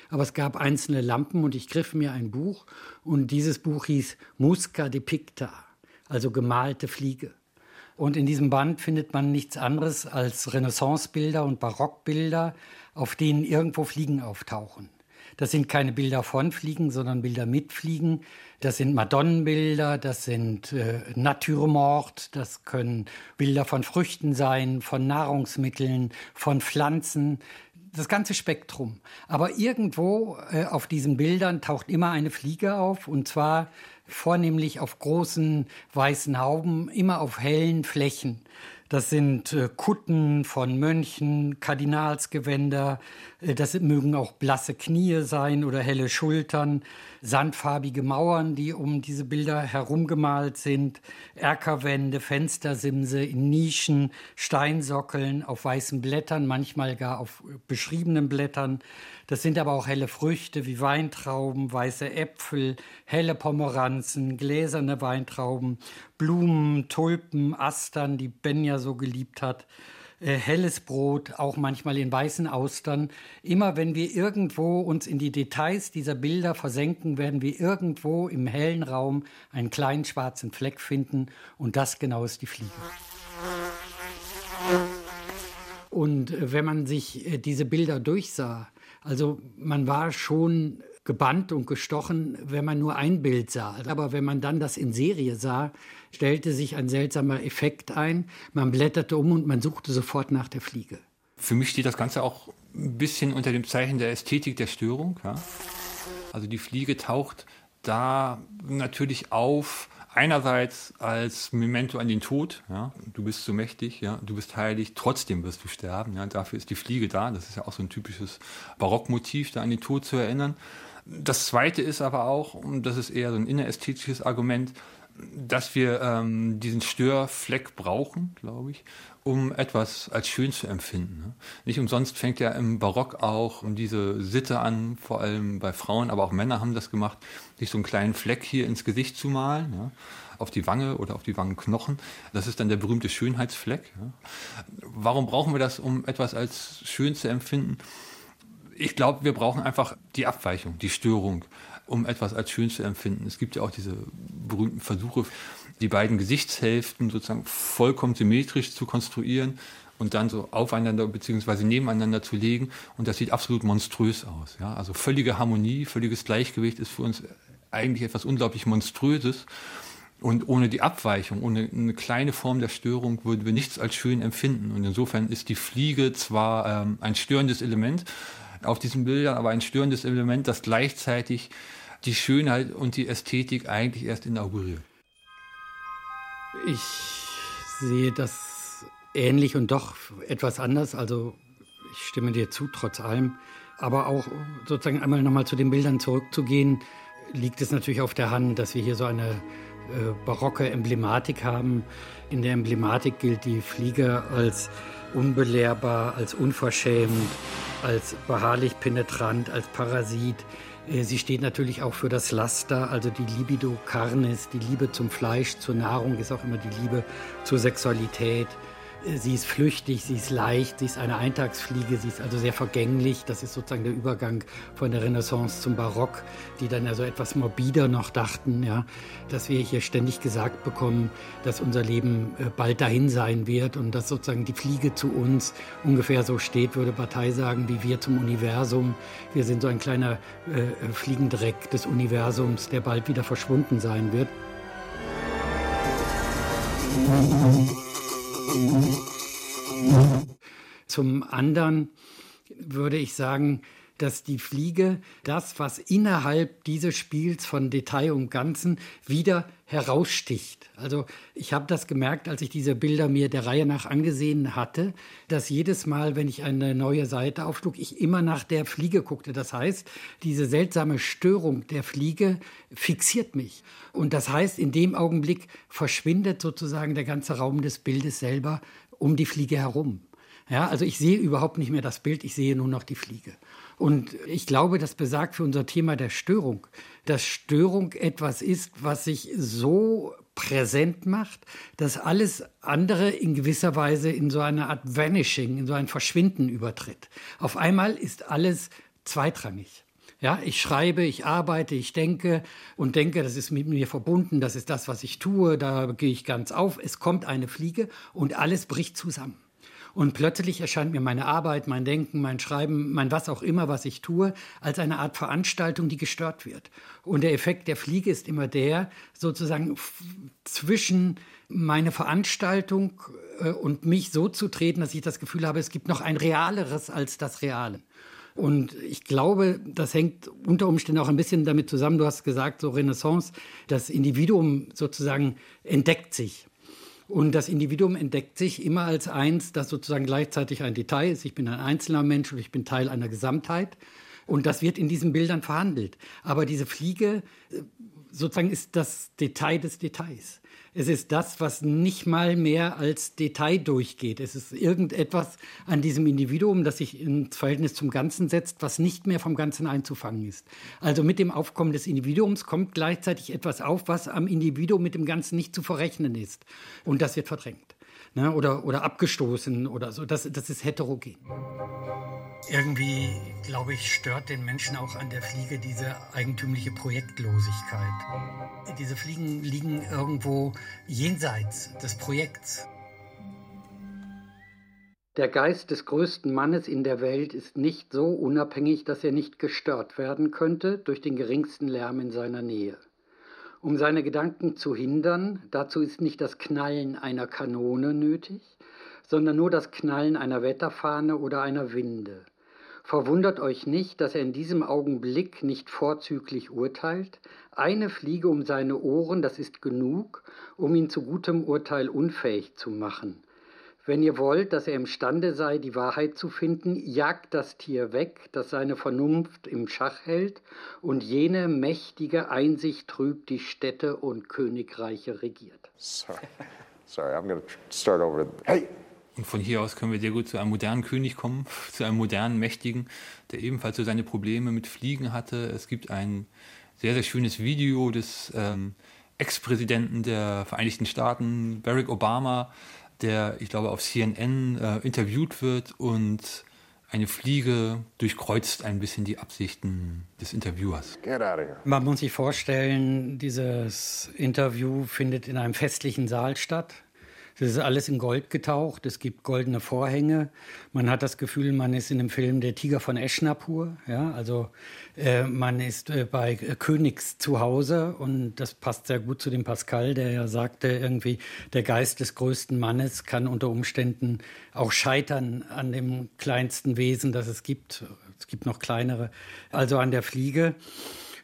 aber es gab einzelne Lampen und ich griff mir ein Buch und dieses Buch hieß Musca depicta, also gemalte Fliege. Und in diesem Band findet man nichts anderes als Renaissancebilder und Barockbilder, auf denen irgendwo Fliegen auftauchen. Das sind keine Bilder von Fliegen, sondern Bilder mit Fliegen. Das sind Madonnenbilder, das sind äh, Naturmord, das können Bilder von Früchten sein, von Nahrungsmitteln, von Pflanzen das ganze Spektrum. Aber irgendwo äh, auf diesen Bildern taucht immer eine Fliege auf und zwar vornehmlich auf großen weißen Hauben, immer auf hellen Flächen. Das sind äh, Kutten von Mönchen, Kardinalsgewänder, äh, das mögen auch blasse Knie sein oder helle Schultern, sandfarbige Mauern, die um diese Bilder herumgemalt sind, Erkerwände, Fenstersimse in Nischen, Steinsockeln auf weißen Blättern, manchmal gar auf beschriebenen Blättern. Das sind aber auch helle Früchte wie Weintrauben, weiße Äpfel, helle Pomeranzen, gläserne Weintrauben, Blumen, Tulpen, Astern, die Ben ja so geliebt hat. Äh, helles Brot, auch manchmal in weißen Austern. Immer wenn wir irgendwo uns in die Details dieser Bilder versenken, werden wir irgendwo im hellen Raum einen kleinen schwarzen Fleck finden und das genau ist die Fliege. Und äh, wenn man sich äh, diese Bilder durchsah, also man war schon gebannt und gestochen, wenn man nur ein Bild sah. Aber wenn man dann das in Serie sah, stellte sich ein seltsamer Effekt ein. Man blätterte um und man suchte sofort nach der Fliege. Für mich steht das Ganze auch ein bisschen unter dem Zeichen der Ästhetik der Störung. Ja? Also die Fliege taucht da natürlich auf, einerseits als Memento an den Tod, ja, du bist so mächtig, ja, du bist heilig, trotzdem wirst du sterben, ja, dafür ist die Fliege da, das ist ja auch so ein typisches Barockmotiv, da an den Tod zu erinnern. Das zweite ist aber auch, und das ist eher so ein innerästhetisches Argument, dass wir ähm, diesen Störfleck brauchen, glaube ich, um etwas als schön zu empfinden. Ne? Nicht umsonst fängt ja im Barock auch diese Sitte an, vor allem bei Frauen, aber auch Männer haben das gemacht, sich so einen kleinen Fleck hier ins Gesicht zu malen, ja? auf die Wange oder auf die Wangenknochen. Das ist dann der berühmte Schönheitsfleck. Ja? Warum brauchen wir das, um etwas als schön zu empfinden? Ich glaube, wir brauchen einfach die Abweichung, die Störung um etwas als schön zu empfinden. Es gibt ja auch diese berühmten Versuche, die beiden Gesichtshälften sozusagen vollkommen symmetrisch zu konstruieren und dann so aufeinander bzw. nebeneinander zu legen. Und das sieht absolut monströs aus. Ja? Also völlige Harmonie, völliges Gleichgewicht ist für uns eigentlich etwas unglaublich Monströses. Und ohne die Abweichung, ohne eine kleine Form der Störung würden wir nichts als schön empfinden. Und insofern ist die Fliege zwar ähm, ein störendes Element auf diesen Bildern, aber ein störendes Element, das gleichzeitig die Schönheit und die Ästhetik eigentlich erst inauguriert. Ich sehe das ähnlich und doch etwas anders. Also ich stimme dir zu, trotz allem. Aber auch sozusagen einmal nochmal zu den Bildern zurückzugehen, liegt es natürlich auf der Hand, dass wir hier so eine äh, barocke Emblematik haben. In der Emblematik gilt die Fliege als unbelehrbar, als unverschämt, als beharrlich penetrant, als Parasit. Äh, sie steht natürlich auch für das Laster, also die Libido carnis, die Liebe zum Fleisch, zur Nahrung ist auch immer die Liebe zur Sexualität. Sie ist flüchtig, sie ist leicht, sie ist eine Eintagsfliege, sie ist also sehr vergänglich. Das ist sozusagen der Übergang von der Renaissance zum Barock, die dann also etwas morbider noch dachten, ja, dass wir hier ständig gesagt bekommen, dass unser Leben äh, bald dahin sein wird und dass sozusagen die Fliege zu uns ungefähr so steht, würde Partei sagen, wie wir zum Universum. Wir sind so ein kleiner äh, Fliegendreck des Universums, der bald wieder verschwunden sein wird. Zum anderen würde ich sagen, dass die Fliege das, was innerhalb dieses Spiels von Detail und Ganzen wieder heraussticht. Also ich habe das gemerkt, als ich diese Bilder mir der Reihe nach angesehen hatte, dass jedes Mal, wenn ich eine neue Seite aufschlug, ich immer nach der Fliege guckte. Das heißt, diese seltsame Störung der Fliege fixiert mich. Und das heißt, in dem Augenblick verschwindet sozusagen der ganze Raum des Bildes selber um die Fliege herum. Ja, also ich sehe überhaupt nicht mehr das Bild, ich sehe nur noch die Fliege. Und ich glaube, das besagt für unser Thema der Störung, dass Störung etwas ist, was sich so präsent macht, dass alles andere in gewisser Weise in so eine Art Vanishing, in so ein Verschwinden übertritt. Auf einmal ist alles zweitrangig. Ja, ich schreibe, ich arbeite, ich denke und denke, das ist mit mir verbunden, das ist das, was ich tue, da gehe ich ganz auf. Es kommt eine Fliege und alles bricht zusammen. Und plötzlich erscheint mir meine Arbeit, mein Denken, mein Schreiben, mein was auch immer, was ich tue, als eine Art Veranstaltung, die gestört wird. Und der Effekt der Fliege ist immer der, sozusagen zwischen meine Veranstaltung äh, und mich so zu treten, dass ich das Gefühl habe, es gibt noch ein Realeres als das Reale. Und ich glaube, das hängt unter Umständen auch ein bisschen damit zusammen. Du hast gesagt, so Renaissance, das Individuum sozusagen entdeckt sich. Und das Individuum entdeckt sich immer als eins, das sozusagen gleichzeitig ein Detail ist. Ich bin ein einzelner Mensch und ich bin Teil einer Gesamtheit. Und das wird in diesen Bildern verhandelt. Aber diese Fliege äh, sozusagen ist das Detail des Details. Es ist das, was nicht mal mehr als Detail durchgeht. Es ist irgendetwas an diesem Individuum, das sich ins Verhältnis zum Ganzen setzt, was nicht mehr vom Ganzen einzufangen ist. Also mit dem Aufkommen des Individuums kommt gleichzeitig etwas auf, was am Individuum mit dem Ganzen nicht zu verrechnen ist. Und das wird verdrängt ne? oder, oder abgestoßen oder so. Das, das ist heterogen. Irgendwie, glaube ich, stört den Menschen auch an der Fliege diese eigentümliche Projektlosigkeit. Diese Fliegen liegen irgendwo jenseits des Projekts. Der Geist des größten Mannes in der Welt ist nicht so unabhängig, dass er nicht gestört werden könnte durch den geringsten Lärm in seiner Nähe. Um seine Gedanken zu hindern, dazu ist nicht das Knallen einer Kanone nötig, sondern nur das Knallen einer Wetterfahne oder einer Winde. Verwundert euch nicht, dass er in diesem Augenblick nicht vorzüglich urteilt. Eine Fliege um seine Ohren, das ist genug, um ihn zu gutem Urteil unfähig zu machen. Wenn ihr wollt, dass er imstande sei, die Wahrheit zu finden, jagt das Tier weg, das seine Vernunft im Schach hält, und jene mächtige Einsicht trübt die Städte und Königreiche regiert. Sorry, Sorry I'm going to start over. Hey! Und von hier aus können wir sehr gut zu einem modernen König kommen, [laughs] zu einem modernen, mächtigen, der ebenfalls so seine Probleme mit Fliegen hatte. Es gibt ein sehr, sehr schönes Video des ähm, Ex-Präsidenten der Vereinigten Staaten, Barack Obama, der, ich glaube, auf CNN äh, interviewt wird und eine Fliege durchkreuzt ein bisschen die Absichten des Interviewers. Man muss sich vorstellen, dieses Interview findet in einem festlichen Saal statt. Das ist alles in Gold getaucht. Es gibt goldene Vorhänge. Man hat das Gefühl, man ist in dem Film Der Tiger von Eschnapur. Ja, also äh, man ist äh, bei Königs zu Hause und das passt sehr gut zu dem Pascal, der ja sagte, irgendwie der Geist des größten Mannes kann unter Umständen auch scheitern an dem kleinsten Wesen, das es gibt. Es gibt noch kleinere, also an der Fliege.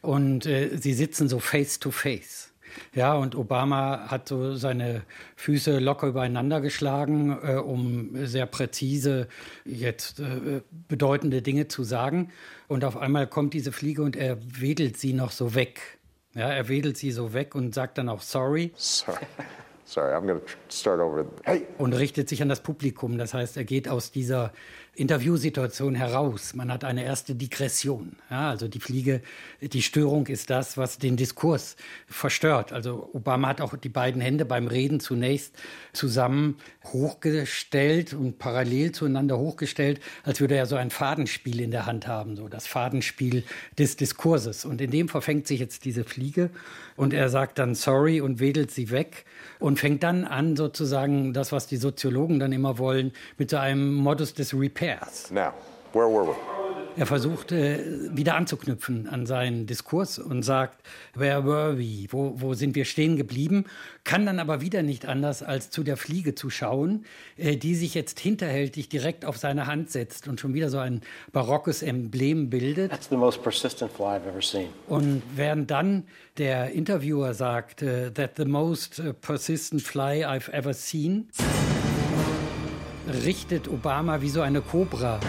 Und äh, sie sitzen so face to face. Ja, und Obama hat so seine Füße locker übereinander geschlagen, äh, um sehr präzise jetzt äh, bedeutende Dinge zu sagen. Und auf einmal kommt diese Fliege und er wedelt sie noch so weg. Ja, er wedelt sie so weg und sagt dann auch sorry. Sorry. [laughs] Sorry, I'm going to start over. Hey. Und richtet sich an das Publikum. Das heißt, er geht aus dieser Interviewsituation heraus. Man hat eine erste Digression. Ja, also die Fliege, die Störung ist das, was den Diskurs verstört. Also Obama hat auch die beiden Hände beim Reden zunächst zusammen hochgestellt und parallel zueinander hochgestellt, als würde er so ein Fadenspiel in der Hand haben, so das Fadenspiel des Diskurses. Und in dem verfängt sich jetzt diese Fliege und er sagt dann sorry und wedelt sie weg und fängt dann an, sozusagen das, was die Soziologen dann immer wollen, mit so einem Modus des Repair pairs. Now, where were we? Er versucht äh, wieder anzuknüpfen an seinen Diskurs und sagt, where were we? Wo, wo sind wir stehen geblieben? Kann dann aber wieder nicht anders, als zu der Fliege zu schauen, äh, die sich jetzt hinterhältig direkt auf seine Hand setzt und schon wieder so ein barockes Emblem bildet. That's the most persistent fly I've ever seen. Und während dann der Interviewer sagt, uh, that the most persistent fly I've ever seen richtet Obama wie so eine Kobra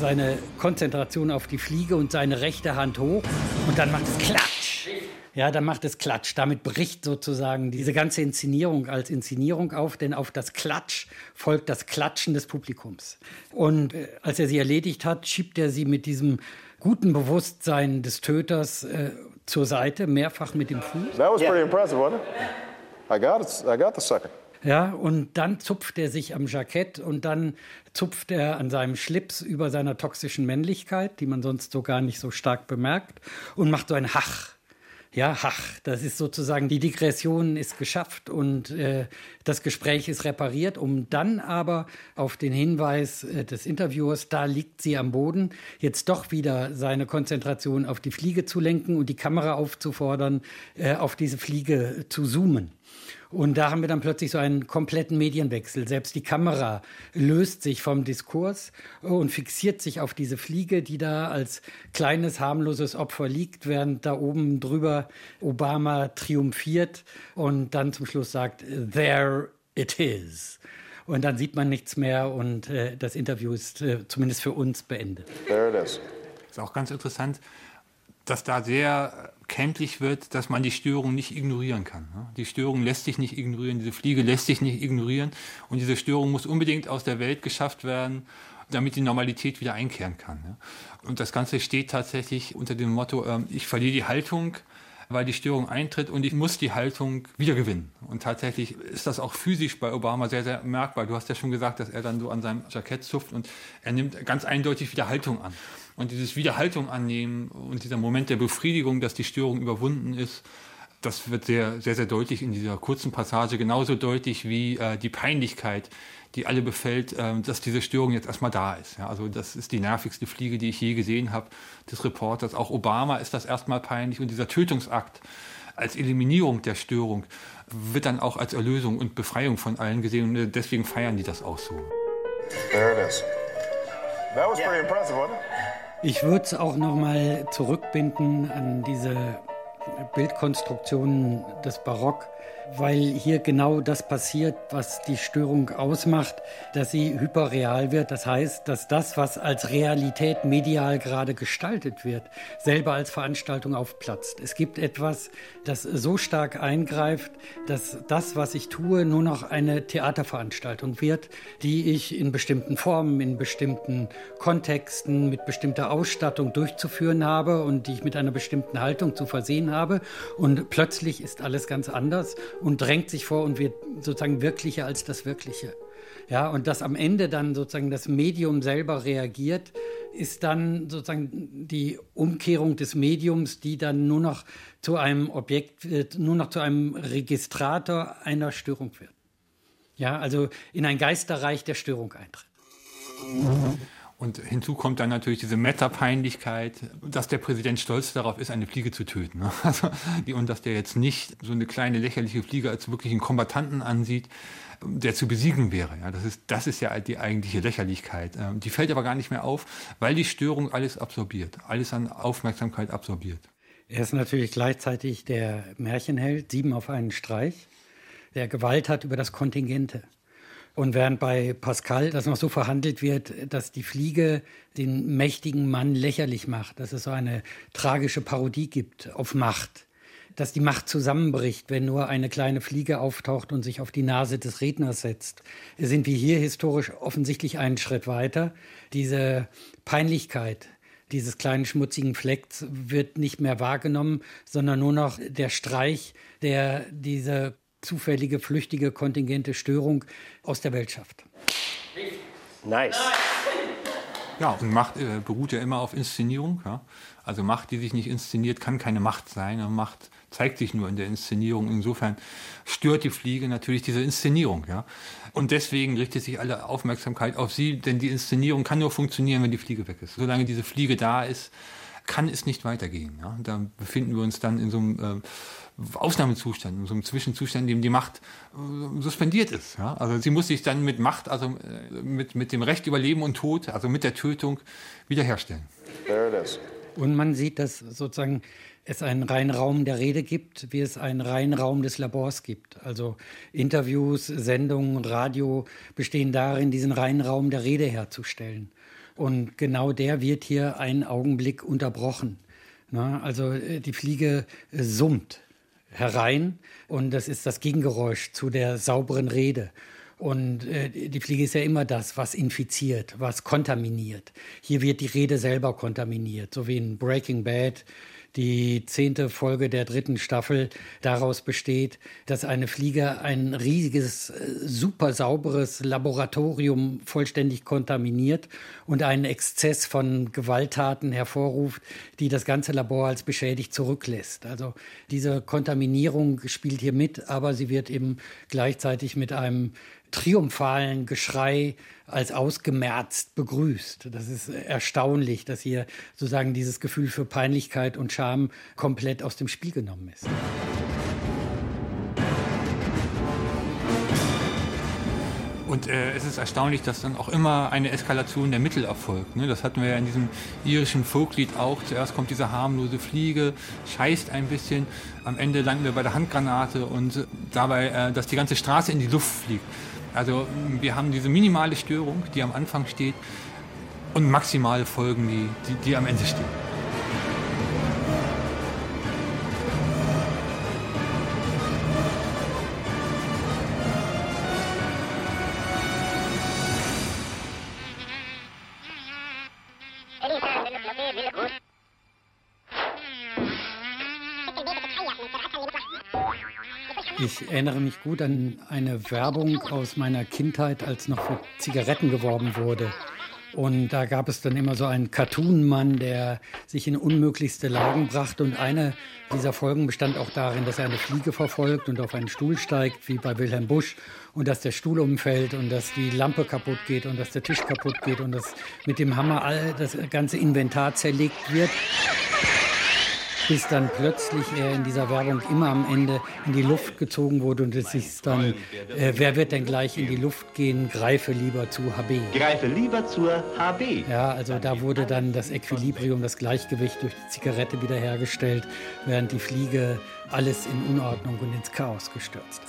seine Konzentration auf die Fliege und seine rechte Hand hoch und dann macht es Klatsch. Ja, dann macht es Klatsch. Damit bricht sozusagen diese ganze Inszenierung als Inszenierung auf, denn auf das Klatsch folgt das Klatschen des Publikums. Und äh, als er sie erledigt hat, schiebt er sie mit diesem guten Bewusstsein des Töters äh, zur Seite, mehrfach mit dem Fuß. That was pretty impressive, wasn't it? I got it. I got the second. Ja, und dann zupft er sich am Jackett und dann zupft er an seinem Schlips über seiner toxischen Männlichkeit, die man sonst so gar nicht so stark bemerkt, und macht so ein Hach. Ja, Hach, das ist sozusagen, die Digression ist geschafft und äh, das Gespräch ist repariert, um dann aber auf den Hinweis äh, des Interviewers, da liegt sie am Boden, jetzt doch wieder seine Konzentration auf die Fliege zu lenken und die Kamera aufzufordern, äh, auf diese Fliege zu zoomen. Und da haben wir dann plötzlich so einen kompletten Medienwechsel. Selbst die Kamera löst sich vom Diskurs und fixiert sich auf diese Fliege, die da als kleines, harmloses Opfer liegt, während da oben drüber Obama triumphiert und dann zum Schluss sagt, there it is. Und dann sieht man nichts mehr und äh, das Interview ist äh, zumindest für uns beendet. There it is. Ist auch ganz interessant, dass da sehr kenntlich wird, dass man die Störung nicht ignorieren kann. Die Störung lässt sich nicht ignorieren, diese Fliege lässt sich nicht ignorieren und diese Störung muss unbedingt aus der Welt geschafft werden, damit die Normalität wieder einkehren kann. Und das Ganze steht tatsächlich unter dem Motto, ähm, ich verliere die Haltung, weil die Störung eintritt und ich muss die Haltung wieder gewinnen. Und tatsächlich ist das auch physisch bei Obama sehr, sehr merkbar. Du hast ja schon gesagt, dass er dann so an seinem Jackett zupft und er nimmt ganz eindeutig wieder Haltung an. Und dieses Wiederhaltung annehmen und dieser Moment der Befriedigung, dass die Störung überwunden ist, das wird sehr, sehr, sehr deutlich in dieser kurzen Passage, genauso deutlich wie äh, die Peinlichkeit, die alle befällt, äh, dass diese Störung jetzt erstmal da ist. Ja, also das ist die nervigste Fliege, die ich je gesehen habe, des Reporters. Auch Obama ist das erstmal peinlich und dieser Tötungsakt als Eliminierung der Störung wird dann auch als Erlösung und Befreiung von allen gesehen und deswegen feiern die das auch so. There it is. That was pretty impressive, wasn't it? Ich würde es auch noch mal zurückbinden an diese Bildkonstruktionen des Barock weil hier genau das passiert, was die Störung ausmacht, dass sie hyperreal wird. Das heißt, dass das, was als Realität medial gerade gestaltet wird, selber als Veranstaltung aufplatzt. Es gibt etwas, das so stark eingreift, dass das, was ich tue, nur noch eine Theaterveranstaltung wird, die ich in bestimmten Formen, in bestimmten Kontexten, mit bestimmter Ausstattung durchzuführen habe und die ich mit einer bestimmten Haltung zu versehen habe. Und plötzlich ist alles ganz anders und drängt sich vor und wird sozusagen wirklicher als das Wirkliche. Ja, und dass am Ende dann sozusagen das Medium selber reagiert, ist dann sozusagen die Umkehrung des Mediums, die dann nur noch zu einem Objekt, nur noch zu einem Registrator einer Störung wird. Ja, also in ein Geisterreich der Störung eintritt. Und hinzu kommt dann natürlich diese Meta-Peinlichkeit, dass der Präsident stolz darauf ist, eine Fliege zu töten. Ne? [laughs] Also, und dass der jetzt nicht so eine kleine lächerliche Fliege als wirklichen Kombattanten ansieht, der zu besiegen wäre. Ja, das, ist, das ist ja die eigentliche Lächerlichkeit. Ähm, die fällt aber gar nicht mehr auf, weil die Störung alles absorbiert, alles an Aufmerksamkeit absorbiert. Er ist natürlich gleichzeitig der Märchenheld, sieben auf einen Streich, der Gewalt hat über das Kontingente. Und während bei Pascal das noch so verhandelt wird, dass die Fliege den mächtigen Mann lächerlich macht, dass es so eine tragische Parodie gibt auf Macht, dass die Macht zusammenbricht, wenn nur eine kleine Fliege auftaucht und sich auf die Nase des Redners setzt, sind wir hier historisch offensichtlich einen Schritt weiter. Diese Peinlichkeit, dieses kleinen schmutzigen Flecks wird nicht mehr wahrgenommen, sondern nur noch der Streich, der diese zufällige, flüchtige, kontingente Störung aus der Welt schafft. Nice. Ja, und Macht äh, beruht ja immer auf Inszenierung. Ja? Also Macht, die sich nicht inszeniert, kann keine Macht sein. Macht zeigt sich nur in der Inszenierung. Insofern stört die Fliege natürlich diese Inszenierung. Ja? Und deswegen richtet sich alle Aufmerksamkeit auf sie, denn die Inszenierung kann nur funktionieren, wenn die Fliege weg ist. Solange diese Fliege da ist, kann es nicht weitergehen. Ja? Da befinden wir uns dann in so einem äh, Ausnahmezustand, in so einem Zwischenzustand, in dem die Macht äh, suspendiert ist. Ja? Also sie muss sich dann mit Macht, also äh, mit, mit dem Recht über Leben und Tod, also mit der Tötung wiederherstellen. Und man sieht, dass sozusagen es einen reinen Raum der Rede gibt, wie es einen reinen Raum des Labors gibt. Also Interviews, Sendungen, Radio bestehen darin, diesen reinen Raum der Rede herzustellen. Und genau der wird hier einen Augenblick unterbrochen. Na, also äh, die Fliege summt herein und das ist das Gegengeräusch zu der sauberen Rede. Und äh, die Fliege ist ja immer das, was infiziert, was kontaminiert. Hier wird die Rede selber kontaminiert, so wie in Breaking Bad die zehnte Folge der dritten Staffel daraus besteht, dass eine Fliege ein riesiges, super sauberes Laboratorium vollständig kontaminiert und einen Exzess von Gewalttaten hervorruft, die das ganze Labor als beschädigt zurücklässt. Also diese Kontaminierung spielt hier mit, aber sie wird eben gleichzeitig mit einem triumphalen Geschrei als ausgemerzt begrüßt. Das ist erstaunlich, dass hier sozusagen dieses Gefühl für Peinlichkeit und Scham komplett aus dem Spiel genommen ist. Und äh, es ist erstaunlich, dass dann auch immer eine Eskalation der Mittel erfolgt. Ne? Das hatten wir ja in diesem irischen Folklied auch. Zuerst kommt diese harmlose Fliege, scheißt ein bisschen. Am Ende landen wir bei der Handgranate und dabei, äh, dass die ganze Straße in die Luft fliegt. Also wir haben diese minimale Störung, die am Anfang steht, und maximale Folgen, die, die, die am Ende stehen. Erinnere mich gut an eine Werbung aus meiner Kindheit, als noch für Zigaretten geworben wurde. Und da gab es dann immer so einen Cartoon-Mann, der sich in unmöglichste Lagen brachte. Und eine dieser Folgen bestand auch darin, dass er eine Fliege verfolgt und auf einen Stuhl steigt, wie bei Wilhelm Busch, und dass der Stuhl umfällt und dass die Lampe kaputt geht und dass der Tisch kaputt geht und dass mit dem Hammer all das ganze Inventar zerlegt wird bis dann plötzlich er in dieser Werbung immer am Ende in die Luft gezogen wurde und es ist dann, äh, wer wird denn gleich in die Luft gehen, greife lieber zu HB. Greife lieber zur HB. Ja, also da wurde dann das Equilibrium, das Gleichgewicht durch die Zigarette wiederhergestellt, während die Fliege alles in Unordnung und ins Chaos gestürzt.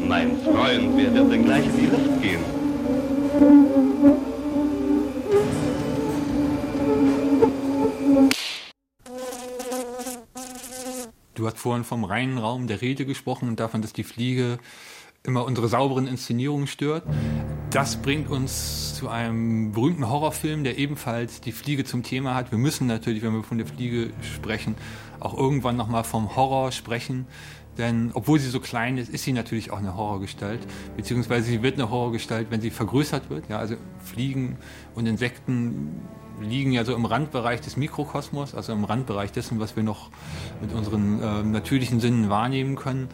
Mein Freund, wer wird denn gleich in die Luft gehen? Du hast vorhin vom reinen Raum der Rede gesprochen und davon, dass die Fliege immer unsere sauberen Inszenierungen stört. Das bringt uns zu einem berühmten Horrorfilm, der ebenfalls die Fliege zum Thema hat. Wir müssen natürlich, wenn wir von der Fliege sprechen, auch irgendwann nochmal vom Horror sprechen. Denn obwohl sie so klein ist, ist sie natürlich auch eine Horrorgestalt. Beziehungsweise sie wird eine Horrorgestalt, wenn sie vergrößert wird. Ja, also Fliegen und Insekten liegen ja so im Randbereich des Mikrokosmos, also im Randbereich dessen, was wir noch mit unseren äh, natürlichen Sinnen wahrnehmen können.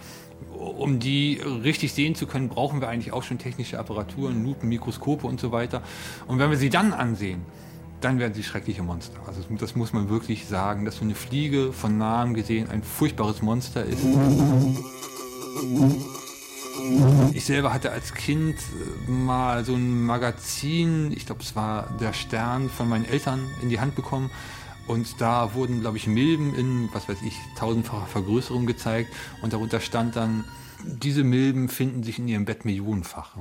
Um die richtig sehen zu können, brauchen wir eigentlich auch schon technische Apparaturen, Lupen, Mikroskope und so weiter. Und wenn wir sie dann ansehen, dann werden sie schreckliche Monster. Also das muss man wirklich sagen, dass so eine Fliege von nahem gesehen ein furchtbares Monster ist. Ich selber hatte als Kind äh, mal so ein Magazin, ich glaube es war der Stern von meinen Eltern in die Hand bekommen. Und da wurden, glaube ich, Milben in, was weiß ich, tausendfacher Vergrößerung gezeigt. Und darunter stand dann diese Milben finden sich in ihrem Bett millionenfach.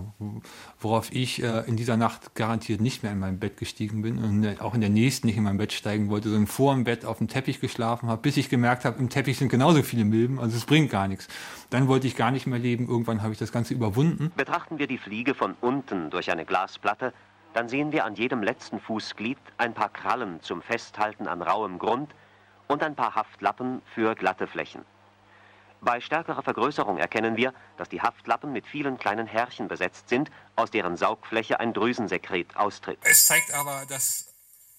Worauf ich äh, in dieser Nacht garantiert nicht mehr in mein Bett gestiegen bin und auch in der nächsten nicht in mein Bett steigen wollte, sondern vor dem Bett auf dem Teppich geschlafen habe, bis ich gemerkt habe, im Teppich sind genauso viele Milben, also es bringt gar nichts. Dann wollte ich gar nicht mehr leben, irgendwann habe ich das Ganze überwunden. Betrachten wir die Fliege von unten durch eine Glasplatte, dann sehen wir an jedem letzten Fußglied ein paar Krallen zum Festhalten an rauem Grund und ein paar Haftlappen für glatte Flächen. Bei stärkerer Vergrößerung erkennen wir, dass die Haftlappen mit vielen kleinen Härchen besetzt sind, aus deren Saugfläche ein Drüsensekret austritt. Es zeigt aber, dass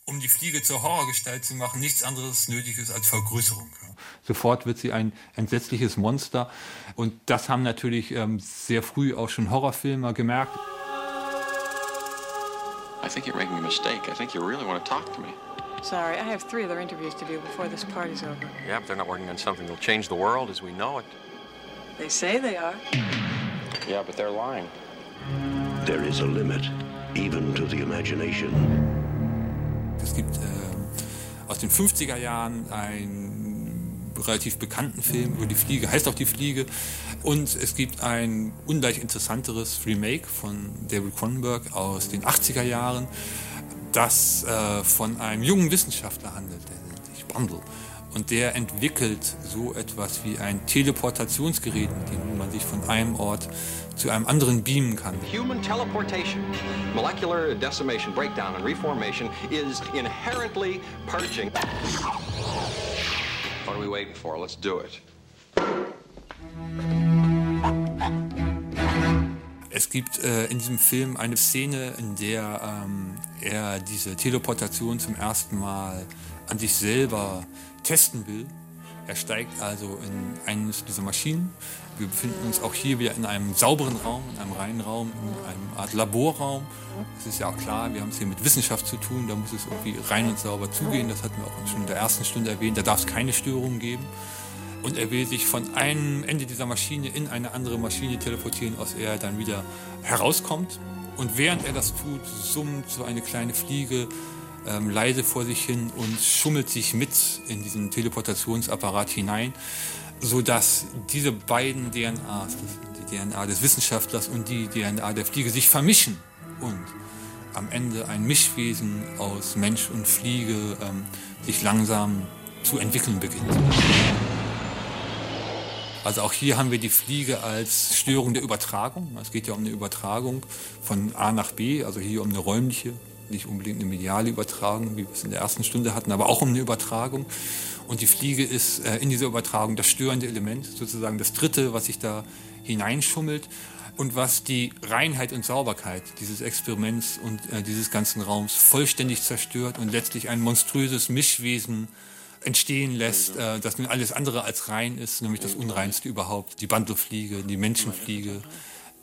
um die Fliege zur Horrorgestalt zu machen, nichts anderes nötig ist als Vergrößerung. Sofort wird sie ein entsetzliches Monster. Und das haben natürlich ähm, sehr früh auch schon Horrorfilmer gemerkt. I think you're making a mistake. I think you really want to talk to me. Sorry, I have three other interviews to do before this party's over. Yeah, but they're not working on something that'll change the world as we know it. They say they are. Yeah, but they're lying. There is a limit, even to the imagination. Es gibt äh, aus den 50er Jahren einen relativ bekannten Film über die Fliege, heißt auch die Fliege. Und es gibt ein ungleich interessanteres Remake von David Cronenberg aus den 80er Jahren das äh, von einem jungen Wissenschaftler handelt, der nennt sich Bundle. Und der entwickelt so etwas wie ein Teleportationsgerät, mit dem man sich von einem Ort zu einem anderen beamen kann. Human teleportation, molecular decimation, breakdown and reformation is inherently purging. What are we waiting for? Let's do it. Es gibt äh, in diesem Film eine Szene, in der ähm, er diese Teleportation zum ersten Mal an sich selber testen will. Er steigt also in eines dieser Maschinen. Wir befinden uns auch hier wieder in einem sauberen Raum, in einem reinen Raum, in einem Art Laborraum. Es ist ja auch klar, wir haben es hier mit Wissenschaft zu tun, da muss es irgendwie rein und sauber zugehen. Das hatten wir auch schon in der ersten Stunde erwähnt. Da darf es keine Störungen geben und er will sich von einem Ende dieser Maschine in eine andere Maschine teleportieren, aus der er dann wieder herauskommt. Und während er das tut, summt so eine kleine Fliege ähm, leise vor sich hin und schummelt sich mit in diesen Teleportationsapparat hinein, sodass diese beiden DNAs, die DNA des Wissenschaftlers und die DNA der Fliege, sich vermischen und am Ende ein Mischwesen aus Mensch und Fliege ähm, sich langsam zu entwickeln beginnt. Also auch hier haben wir die Fliege als Störung der Übertragung. Es geht ja um eine Übertragung von A nach B, also hier um eine räumliche nicht unbedingt eine mediale Übertragung, wie wir es in der ersten Stunde hatten, aber auch um eine Übertragung. Und die Fliege ist äh, in dieser Übertragung das störende Element, sozusagen das dritte, was sich da hineinschummelt und was die Reinheit und Sauberkeit dieses Experiments und äh, dieses ganzen Raums vollständig zerstört und letztlich ein monströses Mischwesen entstehen lässt, äh, das nun alles andere als rein ist, nämlich das Unreinste überhaupt, die Bandelfliege, die Menschenfliege,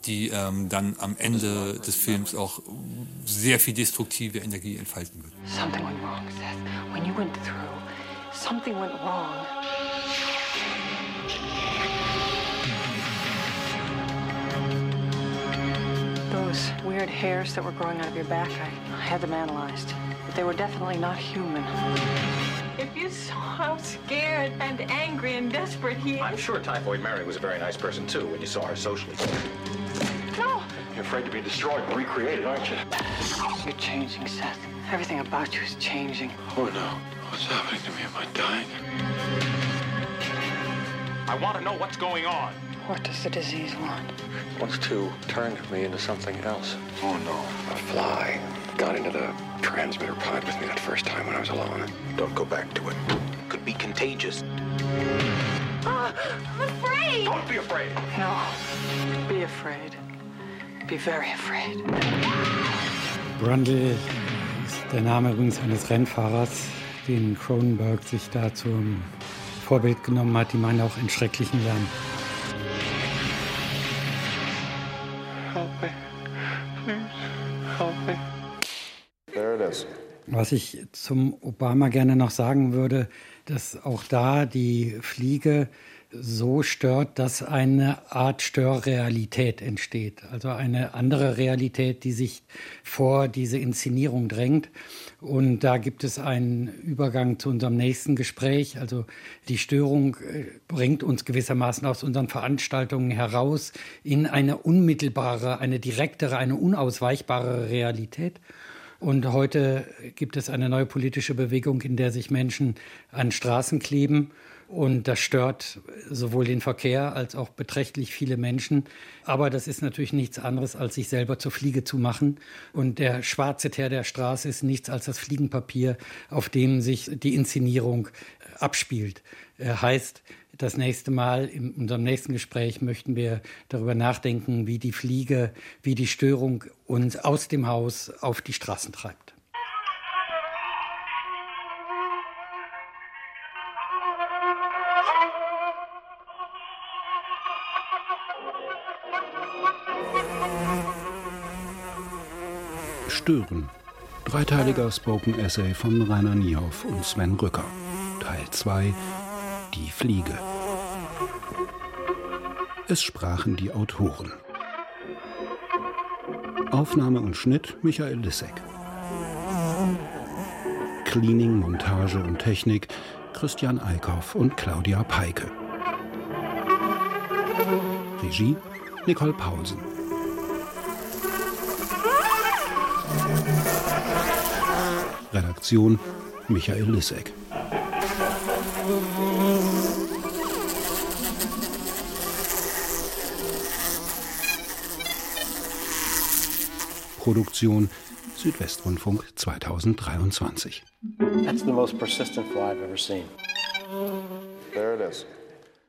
die ähm, dann am Ende des Films auch sehr viel destruktive Energie entfalten wird. Something went wrong, Seth. When you went through, something went wrong. Those weird hairs that were growing out of your back, I, I had them analyzed. But they were definitely not human. If you saw how scared and angry and desperate he I'm sure Typhoid Mary was a very nice person, too, when you saw her socially. No! You're afraid to be destroyed and recreated, aren't you? You're changing, Seth. Everything about you is changing. Oh, no. What's happening to me? Am I dying? I want to know what's going on. What does the disease want? It wants to turn me into something else. Oh, no. A fly got into the transmitter pod with me that first time when I was alone. Don't go back to it. Could be contagious. Uh, I'm afraid. Don't be afraid. No. Be afraid. Be very afraid. Brundle ist der Name übrigens eines Rennfahrers, den Cronenberg sich da zum Vorbild genommen hat. Die meinen auch in schrecklichen Lärm. Was ich zum Obama gerne noch sagen würde, dass auch da die Fliege so stört, dass eine Art Störrealität entsteht. Also eine andere Realität, die sich vor diese Inszenierung drängt. Und da gibt es einen Übergang zu unserem nächsten Gespräch. Also die Störung äh, bringt uns gewissermaßen aus unseren Veranstaltungen heraus in eine unmittelbare, eine direktere, eine unausweichbare Realität. Und heute gibt es eine neue politische Bewegung, in der sich Menschen an Straßen kleben. Und das stört sowohl den Verkehr als auch beträchtlich viele Menschen. Aber das ist natürlich nichts anderes, als sich selber zur Fliege zu machen. Und der schwarze Teer der Straße ist nichts als das Fliegenpapier, auf dem sich die Inszenierung abspielt. Heißt, das nächste Mal in unserem nächsten Gespräch möchten wir darüber nachdenken, wie die Fliege, wie die Störung uns aus dem Haus auf die Straßen treibt. Stören. Dreiteiliger Spoken Essay von Rainer Niehoff und Sven Rücker. Teil 2 Die Fliege. Es sprachen die Autoren. Aufnahme und Schnitt Michael Lissek. Cleaning, Montage und Technik Christian Eickhoff und Claudia Peike. Regie Nicole Pausen. Redaktion Michael Lissek. Produktion Südwestrundfunk 2023. That's the most persistent fly I've ever seen. There it is.